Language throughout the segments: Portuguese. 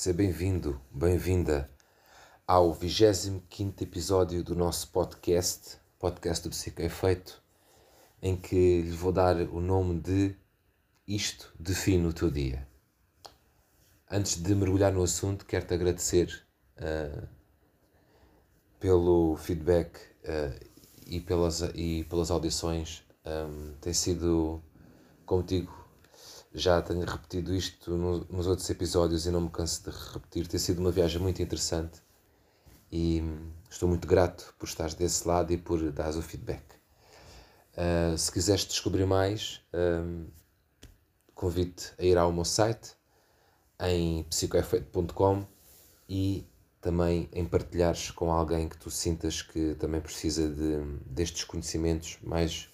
seja bem-vindo, bem-vinda ao 25 episódio do nosso podcast, podcast do Psicoefeito, em que lhe vou dar o nome de Isto Define o Teu Dia. Antes de mergulhar no assunto, quero-te agradecer uh, pelo feedback uh, e, pelas, e pelas audições. Um, tem sido, contigo já tenho repetido isto no, nos outros episódios e não me canso de repetir. Tem sido uma viagem muito interessante e estou muito grato por estares desse lado e por dares o feedback. Uh, se quiseres descobrir mais, um, convido-te a ir ao meu site em psicoefeito.com e também em partilhares com alguém que tu sintas que também precisa de, destes conhecimentos mais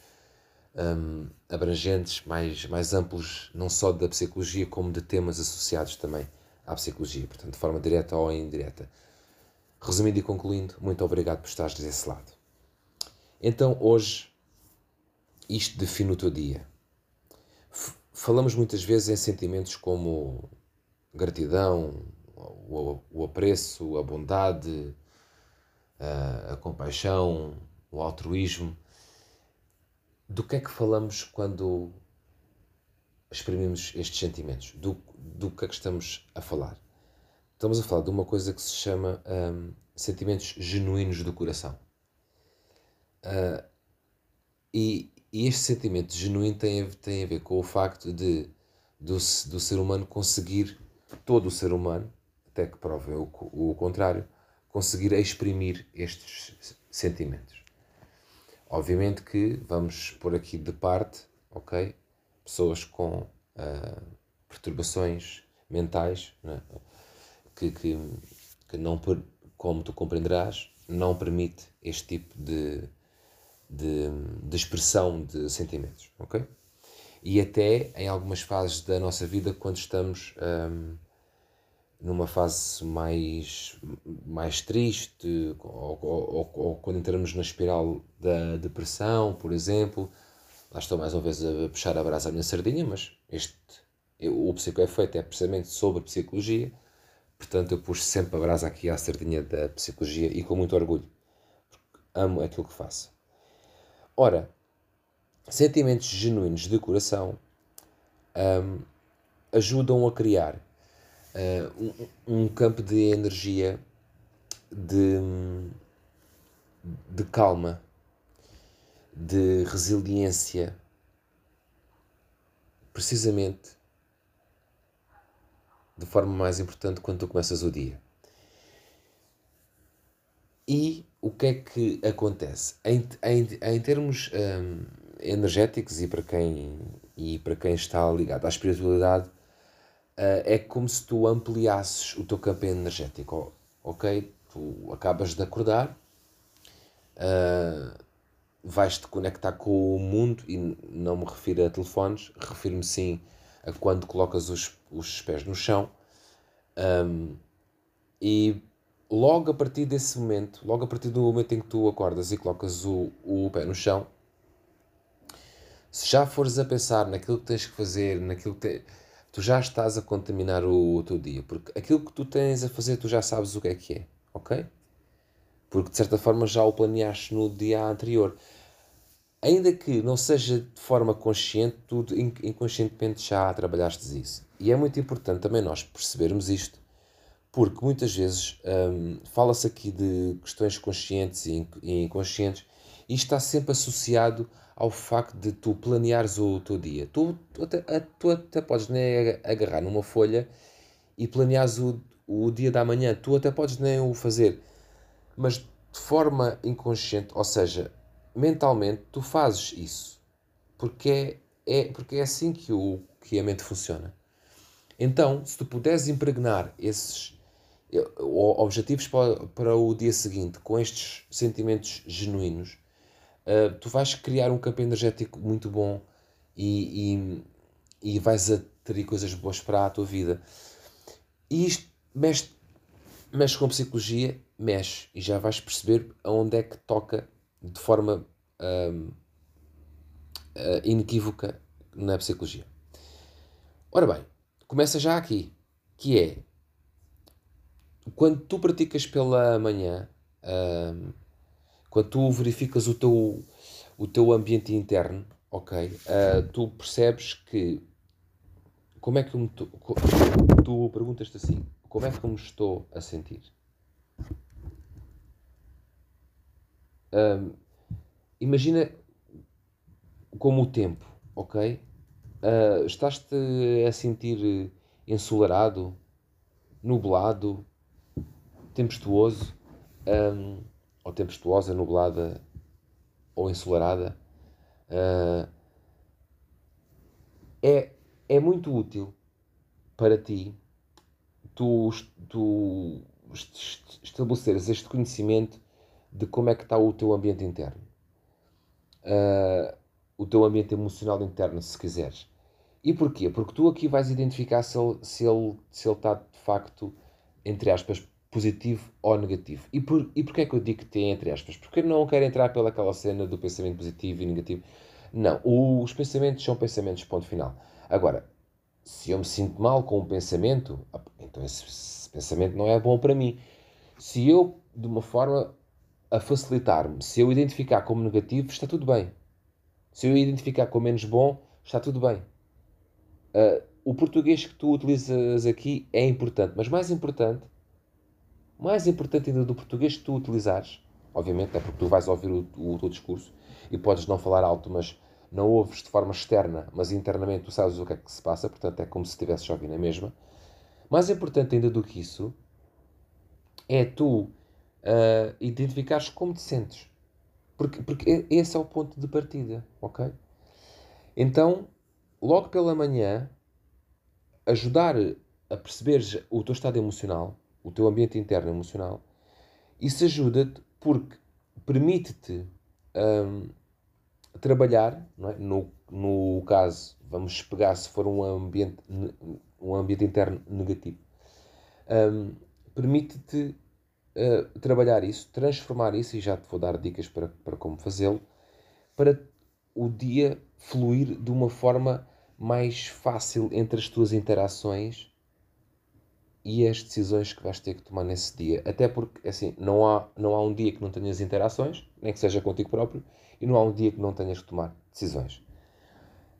um, abrangentes, mais, mais amplos, não só da psicologia, como de temas associados também à psicologia, portanto, de forma direta ou indireta. Resumindo e concluindo, muito obrigado por estares desse lado. Então, hoje, isto define o teu dia. F falamos muitas vezes em sentimentos como gratidão, o, o apreço, a bondade, a, a compaixão, o altruísmo do que é que falamos quando exprimimos estes sentimentos? Do, do que é que estamos a falar? Estamos a falar de uma coisa que se chama um, sentimentos genuínos do coração. Uh, e, e, este sentimento genuíno tem a, tem a ver com o facto de do, do ser humano conseguir, todo o ser humano, até que provem o, o contrário, conseguir exprimir estes sentimentos. Obviamente que vamos pôr aqui de parte, ok? Pessoas com uh, perturbações mentais, né? que, que, que não, como tu compreenderás, não permite este tipo de, de, de expressão de sentimentos, ok? E até em algumas fases da nossa vida, quando estamos um, numa fase mais, mais triste, ou, ou, ou, quando entramos na espiral da depressão, por exemplo. Lá estou mais uma vez a puxar a brasa à minha sardinha, mas este, o psicoefeito é precisamente sobre psicologia, portanto eu puxo sempre a brasa aqui à sardinha da psicologia e com muito orgulho, amo aquilo que faço. Ora, sentimentos genuínos de coração um, ajudam a criar uh, um, um, campo de energia de, de calma, de resiliência, precisamente de forma mais importante quando tu começas o dia. E o que é que acontece? Em, em, em termos um, energéticos e para, quem, e para quem está ligado à espiritualidade, é como se tu ampliasses o teu campo energético, ok? Tu acabas de acordar, uh, vais-te conectar com o mundo, e não me refiro a telefones, refiro-me sim a quando colocas os, os pés no chão, um, e logo a partir desse momento, logo a partir do momento em que tu acordas e colocas o, o pé no chão, se já fores a pensar naquilo que tens que fazer, naquilo que tu já estás a contaminar o, o teu dia, porque aquilo que tu tens a fazer tu já sabes o que é que é, ok? Porque de certa forma já o planeaste no dia anterior. Ainda que não seja de forma consciente, tu inconscientemente já trabalhaste isso. E é muito importante também nós percebermos isto, porque muitas vezes hum, fala-se aqui de questões conscientes e inconscientes e está sempre associado ao facto de tu planeares o teu dia. Tu, tu, até, tu até podes nem agarrar numa folha e planeares o, o dia da manhã. Tu até podes nem o fazer. Mas de forma inconsciente, ou seja, mentalmente, tu fazes isso. Porque é, é, porque é assim que, o, que a mente funciona. Então, se tu puderes impregnar esses objetivos para, para o dia seguinte com estes sentimentos genuínos, uh, tu vais criar um campo energético muito bom e, e, e vais atrair coisas boas para a tua vida. E isto mexe, mexe com psicologia, mexe, e já vais perceber aonde é que toca de forma uh, inequívoca na psicologia. Ora bem, começa já aqui, que é quando tu praticas pela manhã, um, quando tu verificas o teu, o teu ambiente interno, ok, uh, tu percebes que como é que me tu, perguntas-te assim, como é que eu me estou a sentir? Um, imagina como o tempo, ok? Uh, Estás-te a sentir ensolarado, nublado, tempestuoso, um, ou tempestuosa, nublada ou ensolarada, uh, é, é muito útil para ti tu, tu estabeleceres este conhecimento de como é que está o teu ambiente interno. Uh, o teu ambiente emocional interno, se quiseres. E porquê? Porque tu aqui vais identificar se ele, se ele, se ele está de facto, entre aspas, positivo ou negativo. E, por, e porquê é que eu digo que tem entre aspas? Porque eu não quero entrar pelaquela cena do pensamento positivo e negativo. Não, os pensamentos são pensamentos, ponto final. Agora, se eu me sinto mal com um pensamento, então esse, esse pensamento não é bom para mim. Se eu, de uma forma a facilitar-me, se eu identificar como negativo, está tudo bem. Se eu identificar como menos bom, está tudo bem. Uh, o português que tu utilizas aqui é importante, mas mais importante mais importante ainda do português que tu utilizares, obviamente é porque tu vais ouvir o, o, o teu discurso e podes não falar alto, mas não ouves de forma externa, mas internamente tu sabes o que é que se passa, portanto é como se estivesses ouvindo a mesma. Mais importante ainda do que isso é tu uh, identificares como te sentes. Porque, porque esse é o ponto de partida, ok? Então, logo pela manhã, ajudar a perceberes o teu estado emocional o teu ambiente interno emocional, isso ajuda-te porque permite-te um, trabalhar, é? no, no caso, vamos pegar se for um ambiente, um ambiente interno negativo, um, permite-te uh, trabalhar isso, transformar isso, e já te vou dar dicas para, para como fazê-lo, para o dia fluir de uma forma mais fácil entre as tuas interações e as decisões que vais ter que tomar nesse dia. Até porque, assim, não há, não há um dia que não tenhas interações, nem que seja contigo próprio, e não há um dia que não tenhas que tomar decisões.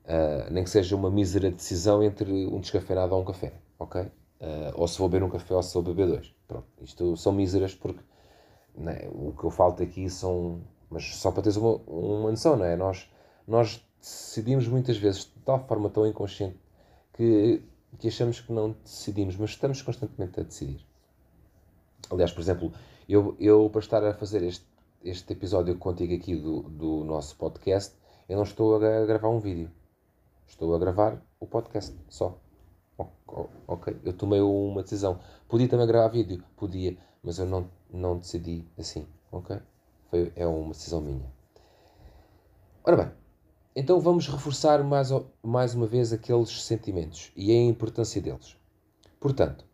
Uh, nem que seja uma mísera decisão entre um descafeinado ou um café, ok? Uh, ou se vou beber um café ou se vou beber dois. Pronto, isto são míseras porque né, o que eu falo aqui são. Mas só para teres uma, uma noção, não é? Nós, nós decidimos muitas vezes de tal forma tão inconsciente que que achamos que não decidimos, mas estamos constantemente a decidir. Aliás, por exemplo, eu, eu para estar a fazer este, este episódio contigo aqui do, do nosso podcast, eu não estou a gravar um vídeo. Estou a gravar o podcast só. Ok, eu tomei uma decisão. Podia também gravar vídeo? Podia, mas eu não, não decidi assim. Ok? Foi, é uma decisão minha. Ora bem, então vamos reforçar mais, mais uma vez aqueles sentimentos e a importância deles. Portanto,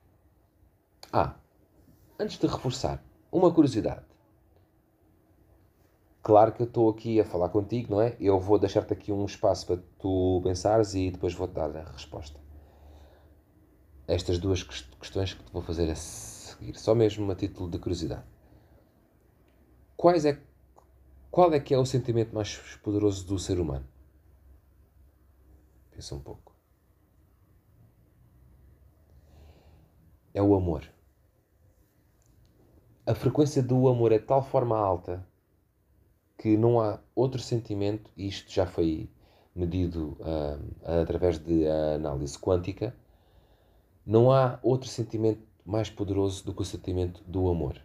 ah, antes de reforçar, uma curiosidade. Claro que eu estou aqui a falar contigo, não é? Eu vou deixar-te aqui um espaço para tu pensares e depois vou-te dar a resposta. Estas duas questões que te vou fazer a seguir, só mesmo a título de curiosidade. Quais é, qual é que é o sentimento mais poderoso do ser humano? Pensa um pouco. É o amor. A frequência do amor é de tal forma alta que não há outro sentimento, e isto já foi medido uh, através de análise quântica, não há outro sentimento mais poderoso do que o sentimento do amor.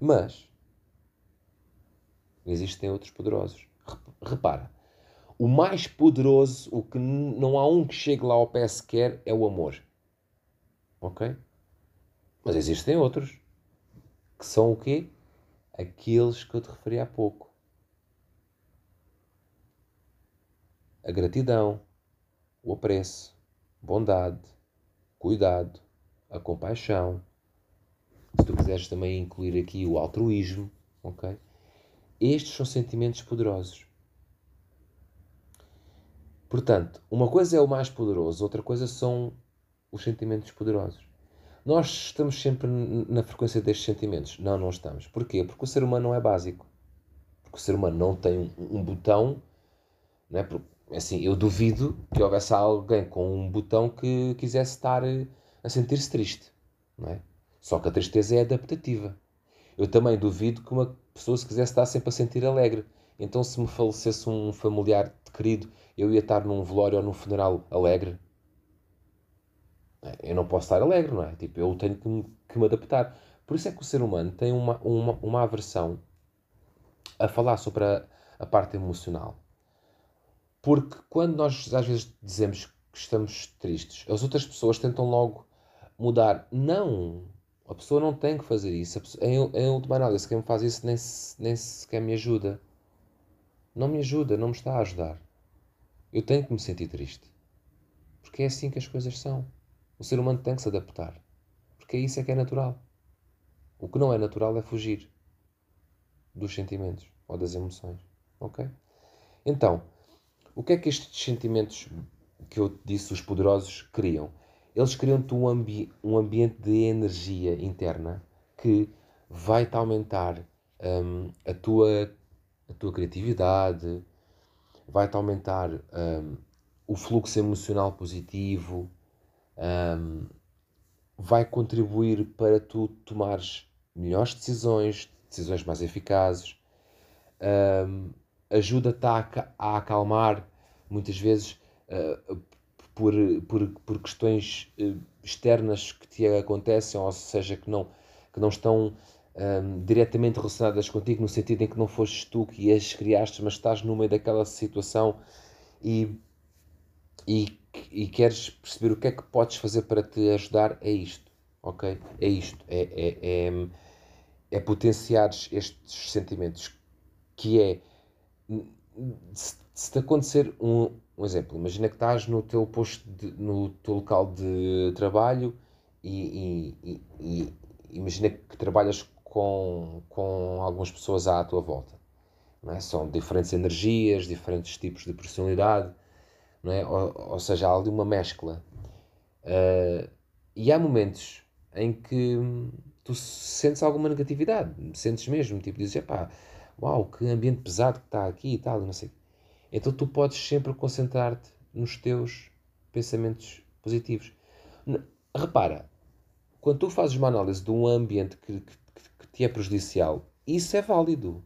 Mas existem outros poderosos. Repara, o mais poderoso, o que não há um que chegue lá ao pé sequer, é o amor. Ok? Mas existem outros. Que são o quê? Aqueles que eu te referi há pouco. A gratidão, o apreço, bondade, cuidado, a compaixão. Se tu quiseres também incluir aqui o altruísmo, ok? Estes são sentimentos poderosos. Portanto, uma coisa é o mais poderoso, outra coisa são os sentimentos poderosos. Nós estamos sempre na frequência destes sentimentos. Não, não estamos. Porquê? Porque o ser humano não é básico. Porque o ser humano não tem um, um botão. Não é? Assim, eu duvido que houvesse alguém com um botão que quisesse estar a sentir-se triste. Não é? Só que a tristeza é adaptativa. Eu também duvido que uma pessoa se quisesse estar sempre a sentir alegre. Então, se me falecesse um familiar querido, eu ia estar num velório ou num funeral alegre? Eu não posso estar alegre, não é? Tipo, eu tenho que me, que me adaptar. Por isso é que o ser humano tem uma, uma, uma aversão a falar sobre a, a parte emocional. Porque quando nós às vezes dizemos que estamos tristes, as outras pessoas tentam logo mudar. Não! A pessoa não tem que fazer isso. Pessoa, em, em última análise, quem me faz isso nem, nem sequer me ajuda. Não me ajuda, não me está a ajudar. Eu tenho que me sentir triste. Porque é assim que as coisas são. O ser humano tem que se adaptar. Porque é isso é que é natural. O que não é natural é fugir dos sentimentos ou das emoções. Ok? Então, o que é que estes sentimentos que eu disse, os poderosos, criam? Eles criam-te um, ambi um ambiente de energia interna que vai-te aumentar um, a, tua, a tua criatividade, vai-te aumentar um, o fluxo emocional positivo, um, vai contribuir para tu tomares melhores decisões, decisões mais eficazes, um, ajuda-te a, a, acalmar muitas vezes uh, por, por, por questões uh, externas que te acontecem, ou seja, que não, que não estão um, diretamente relacionadas contigo, no sentido em que não fostes tu que as criaste, mas estás no meio daquela situação e, e, e queres perceber o que é que podes fazer para te ajudar, é isto, ok? É isto, é, é, é, é potenciares estes sentimentos, que é, se, se te acontecer um, um exemplo, imagina que estás no teu posto, de, no teu local de trabalho e, e, e, e imagina que trabalhas com, com algumas pessoas à tua volta. É? São diferentes energias, diferentes tipos de personalidade, é? ou, ou seja, há ali uma mescla. Uh, e há momentos em que tu sentes alguma negatividade, sentes mesmo, tipo, dizes, pá, uau, que ambiente pesado que está aqui e tal, não sei. Então tu podes sempre concentrar-te nos teus pensamentos positivos. Repara, quando tu fazes uma análise de um ambiente que, que, te é prejudicial, isso é válido.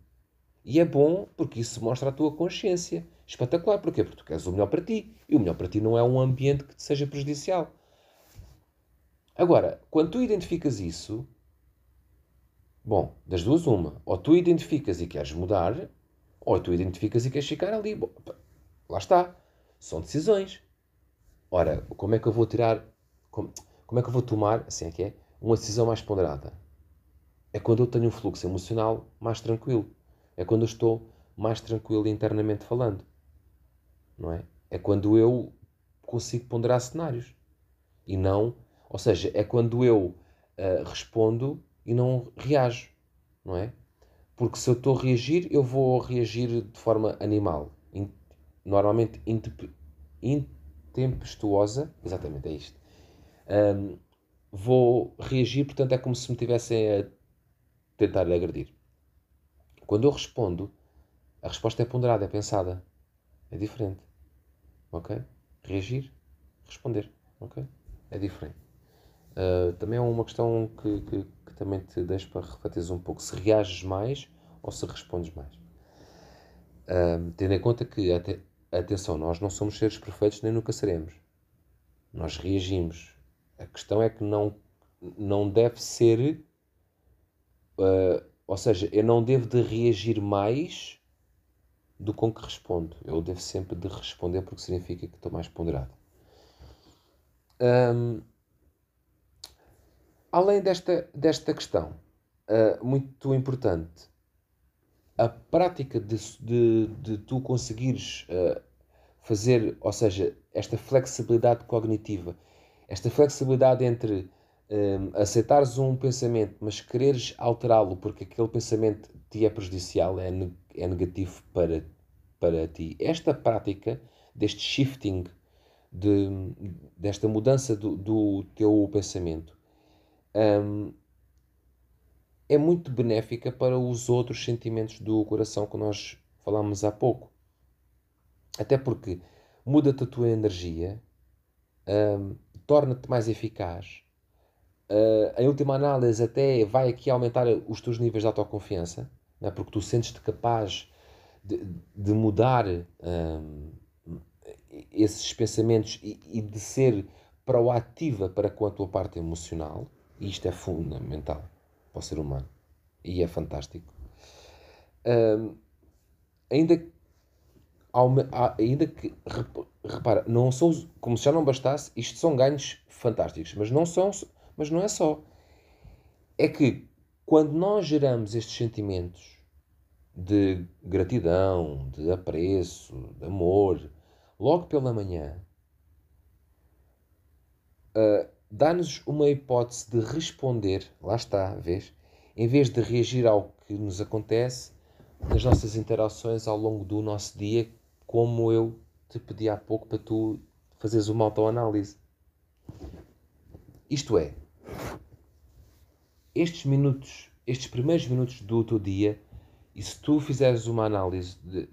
E é bom porque isso mostra a tua consciência. Espetacular. Porquê? Porque tu queres o melhor para ti. E o melhor para ti não é um ambiente que te seja prejudicial. Agora, quando tu identificas isso, bom, das duas uma. Ou tu identificas e queres mudar, ou tu identificas e queres ficar ali. Bom, lá está. São decisões. Ora, como é que eu vou tirar... Como, como é que eu vou tomar, assim é que é, uma decisão mais ponderada? É quando eu tenho um fluxo emocional mais tranquilo. É quando eu estou mais tranquilo internamente falando. Não é? É quando eu consigo ponderar cenários. E não. Ou seja, é quando eu uh, respondo e não reajo. Não é? Porque se eu estou a reagir, eu vou reagir de forma animal. In, normalmente intempestuosa. Exatamente, é isto. Um, vou reagir, portanto, é como se me tivessem a tentar lhe agredir. Quando eu respondo, a resposta é ponderada, é pensada. É diferente. Ok? Reagir, responder. Ok? É diferente. Uh, também é uma questão que, que, que, também te deixo para refletir um pouco. Se reages mais ou se respondes mais. Uh, tendo em conta que, atenção, nós não somos seres perfeitos nem nunca seremos. Nós reagimos. A questão é que não, não deve ser Uh, ou seja, eu não devo de reagir mais do com que respondo. Eu devo sempre de responder porque significa que estou mais ponderado. Um, além desta, desta questão, uh, muito importante, a prática de, de, de tu conseguires uh, fazer, ou seja, esta flexibilidade cognitiva, esta flexibilidade entre um, aceitares um pensamento, mas quereres alterá-lo porque aquele pensamento te é prejudicial, é, é negativo para, para ti. Esta prática, deste shifting, de, desta mudança do, do teu pensamento, um, é muito benéfica para os outros sentimentos do coração que nós falámos há pouco. Até porque muda-te a tua energia, um, torna-te mais eficaz. Uh, em última análise, até vai aqui aumentar os teus níveis de autoconfiança, é? porque tu sentes-te capaz de, de mudar um, esses pensamentos e, e, de ser proativa para com a tua parte emocional. E isto é fundamental para o ser humano. E é fantástico. Um, ainda que ainda que, repara, não são, como se já não bastasse, isto são ganhos fantásticos, mas não são, mas não é só. É que quando nós geramos estes sentimentos de gratidão, de apreço, de amor, logo pela manhã, uh, dá-nos uma hipótese de responder, lá está, vês? Em vez de reagir ao que nos acontece nas nossas interações ao longo do nosso dia, como eu te pedi há pouco para tu fazeres uma autoanálise. Isto é, estes minutos, estes primeiros minutos do teu dia, e se tu fizeres uma análise de,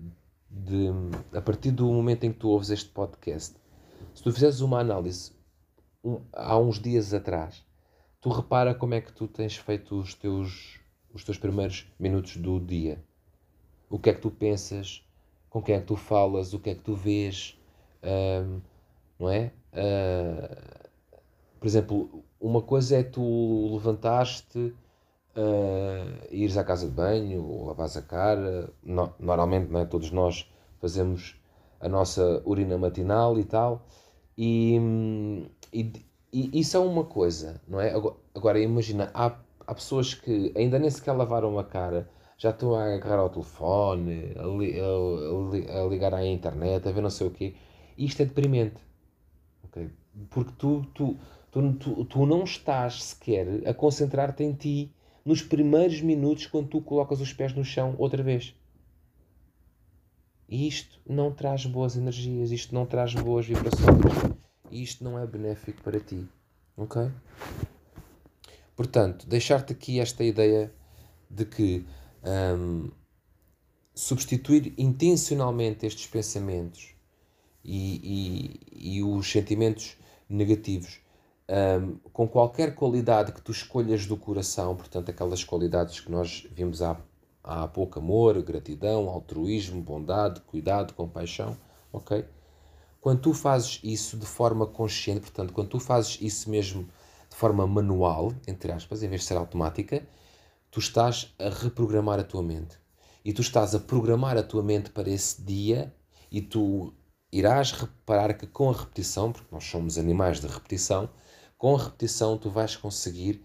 de, a partir do momento em que tu ouves este podcast, se tu fizeres uma análise um, há uns dias atrás, tu repara como é que tu tens feito os teus, os teus primeiros minutos do dia. O que é que tu pensas, com quem é que tu falas, o que é que tu vês, um, não é? Uh, por exemplo, uma coisa é tu levantaste, uh, ires à casa de banho, ou lavares a cara, no, normalmente não é? todos nós fazemos a nossa urina matinal e tal, e, e, e isso é uma coisa, não é? Agora, imagina, há, há pessoas que ainda nem sequer lavaram a cara, já estou a agarrar ao telefone, a, li, a, a, ligar à internet, a ver não sei o quê. Isto é deprimente. Okay? Porque tu, tu, tu, tu, tu não estás sequer a concentrar-te em ti nos primeiros minutos quando tu colocas os pés no chão outra vez. E isto não traz boas energias, isto não traz boas vibrações, isto não é benéfico para ti. Ok? Portanto, deixar-te aqui esta ideia de que um, substituir intencionalmente estes pensamentos e, e, e os sentimentos negativos um, com qualquer qualidade que tu escolhas do coração, portanto, aquelas qualidades que nós vimos há, há pouco: amor, gratidão, altruísmo, bondade, cuidado, compaixão, ok? Quando tu fazes isso de forma consciente, portanto, quando tu fazes isso mesmo de forma manual, entre aspas, em vez de ser automática, tu estás a reprogramar a tua mente. E tu estás a programar a tua mente para esse dia e tu irás reparar que com a repetição, porque nós somos animais de repetição, com a repetição tu vais conseguir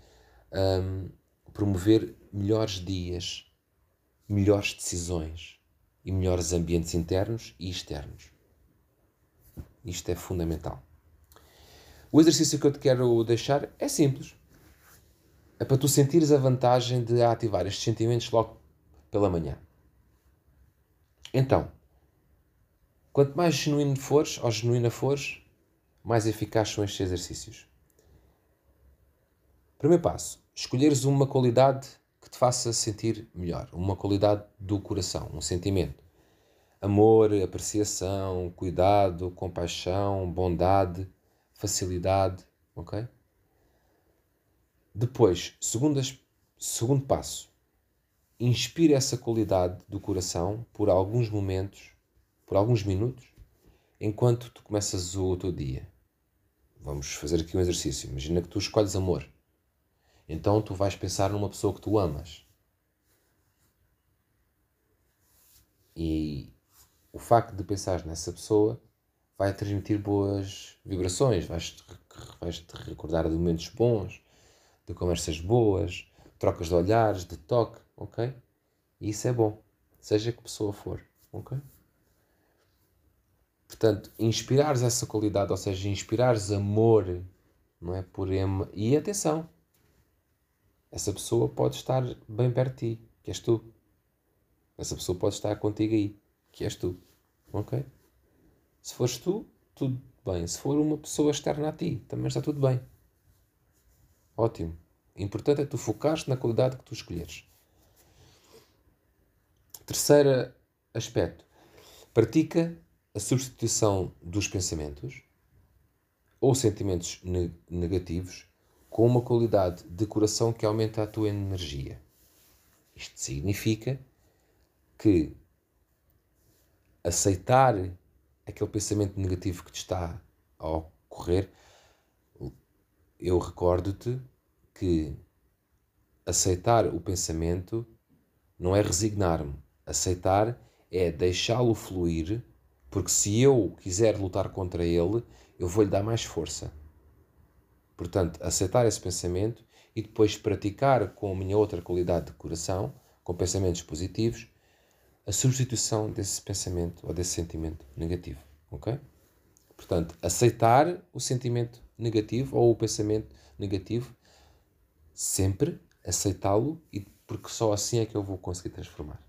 um, promover melhores dias, melhores decisões e melhores ambientes internos e externos. Isto é fundamental. O exercício que eu te quero deixar é simples é para tu sentires a vantagem de ativar estes sentimentos logo pela manhã. Então, quanto mais genuíno fores ou genuína fores, mais eficazes são estes exercícios. Primeiro passo: escolheres uma qualidade que te faça sentir melhor, uma qualidade do coração, um sentimento. Amor, apreciação, cuidado, compaixão, bondade, facilidade, ok? Depois, segundas, segundo passo, inspire essa qualidade do coração por alguns momentos, por alguns minutos, enquanto tu começas o teu dia. Vamos fazer aqui um exercício. Imagina que tu escolhes amor. Então tu vais pensar numa pessoa que tu amas. E o facto de pensar nessa pessoa vai transmitir boas vibrações, vais-te vais -te recordar de momentos bons, de conversas boas, trocas de olhares, de toque, ok? E isso é bom, seja que pessoa for, ok? Portanto, inspirares essa qualidade, ou seja, inspirares amor, não é? Por ema. E atenção, essa pessoa pode estar bem perto de ti, que és tu. Essa pessoa pode estar contigo aí, que és tu, ok? Se fores tu, tudo bem. Se for uma pessoa externa a ti, também está tudo bem. Ótimo. O importante é tu focares na qualidade que tu escolheres. Terceiro aspecto. Pratica a substituição dos pensamentos ou sentimentos negativos com uma qualidade de coração que aumenta a tua energia. Isto significa que aceitar aquele pensamento negativo que te está a ocorrer, eu recordo-te que aceitar o pensamento não é resignar-me. Aceitar é deixá-lo fluir, porque se eu quiser lutar contra ele, eu vou-lhe dar mais força. Portanto, aceitar esse pensamento e depois praticar com a minha outra qualidade de coração, com pensamentos positivos, a substituição desse pensamento ou desse sentimento negativo. Ok? Portanto, aceitar o sentimento negativo ou o pensamento negativo, sempre aceitá-lo, porque só assim é que eu vou conseguir transformar.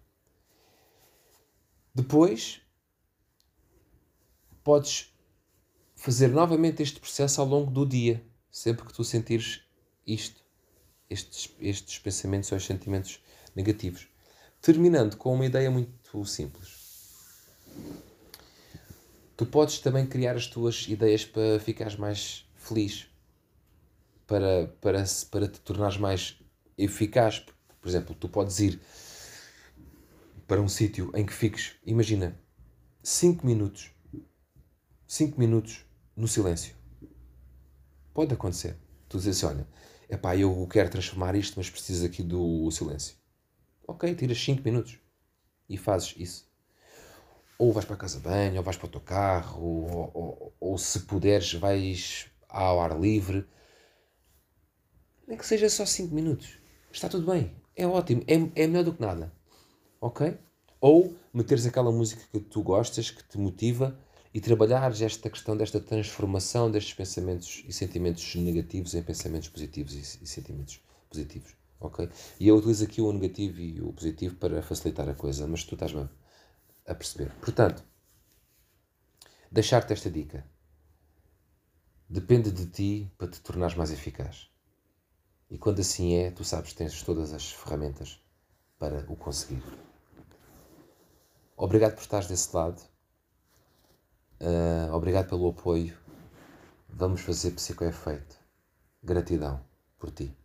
Depois, podes fazer novamente este processo ao longo do dia, sempre que tu sentires isto, estes, estes pensamentos ou sentimentos negativos. Terminando com uma ideia muito simples. Tu podes também criar as tuas ideias para ficares mais feliz, para, para, para te tornares mais eficaz. Por exemplo, tu podes ir para um sítio em que fiques, imagina, 5 minutos, 5 minutos no silêncio. Pode acontecer. Tu dizes assim, olha, epá, eu quero transformar isto, mas preciso aqui do silêncio. Ok, tiras 5 minutos e fazes isso ou vais para a casa de banho, ou vais para o teu carro, ou, ou, ou se puderes, vais ao ar livre. Nem que seja só 5 minutos. Está tudo bem. É ótimo. É, é melhor do que nada. Ok? Ou meteres aquela música que tu gostas, que te motiva, e trabalhares esta questão desta transformação destes pensamentos e sentimentos negativos em pensamentos positivos e, e sentimentos positivos. Ok? E eu utilizo aqui o negativo e o positivo para facilitar a coisa, mas tu estás-me a perceber. Portanto, deixar-te esta dica. Depende de ti para te tornares mais eficaz. E quando assim é, tu sabes que tens todas as ferramentas para o conseguir. Obrigado por estares desse lado. Uh, obrigado pelo apoio. Vamos fazer psicoefeito. Gratidão por ti.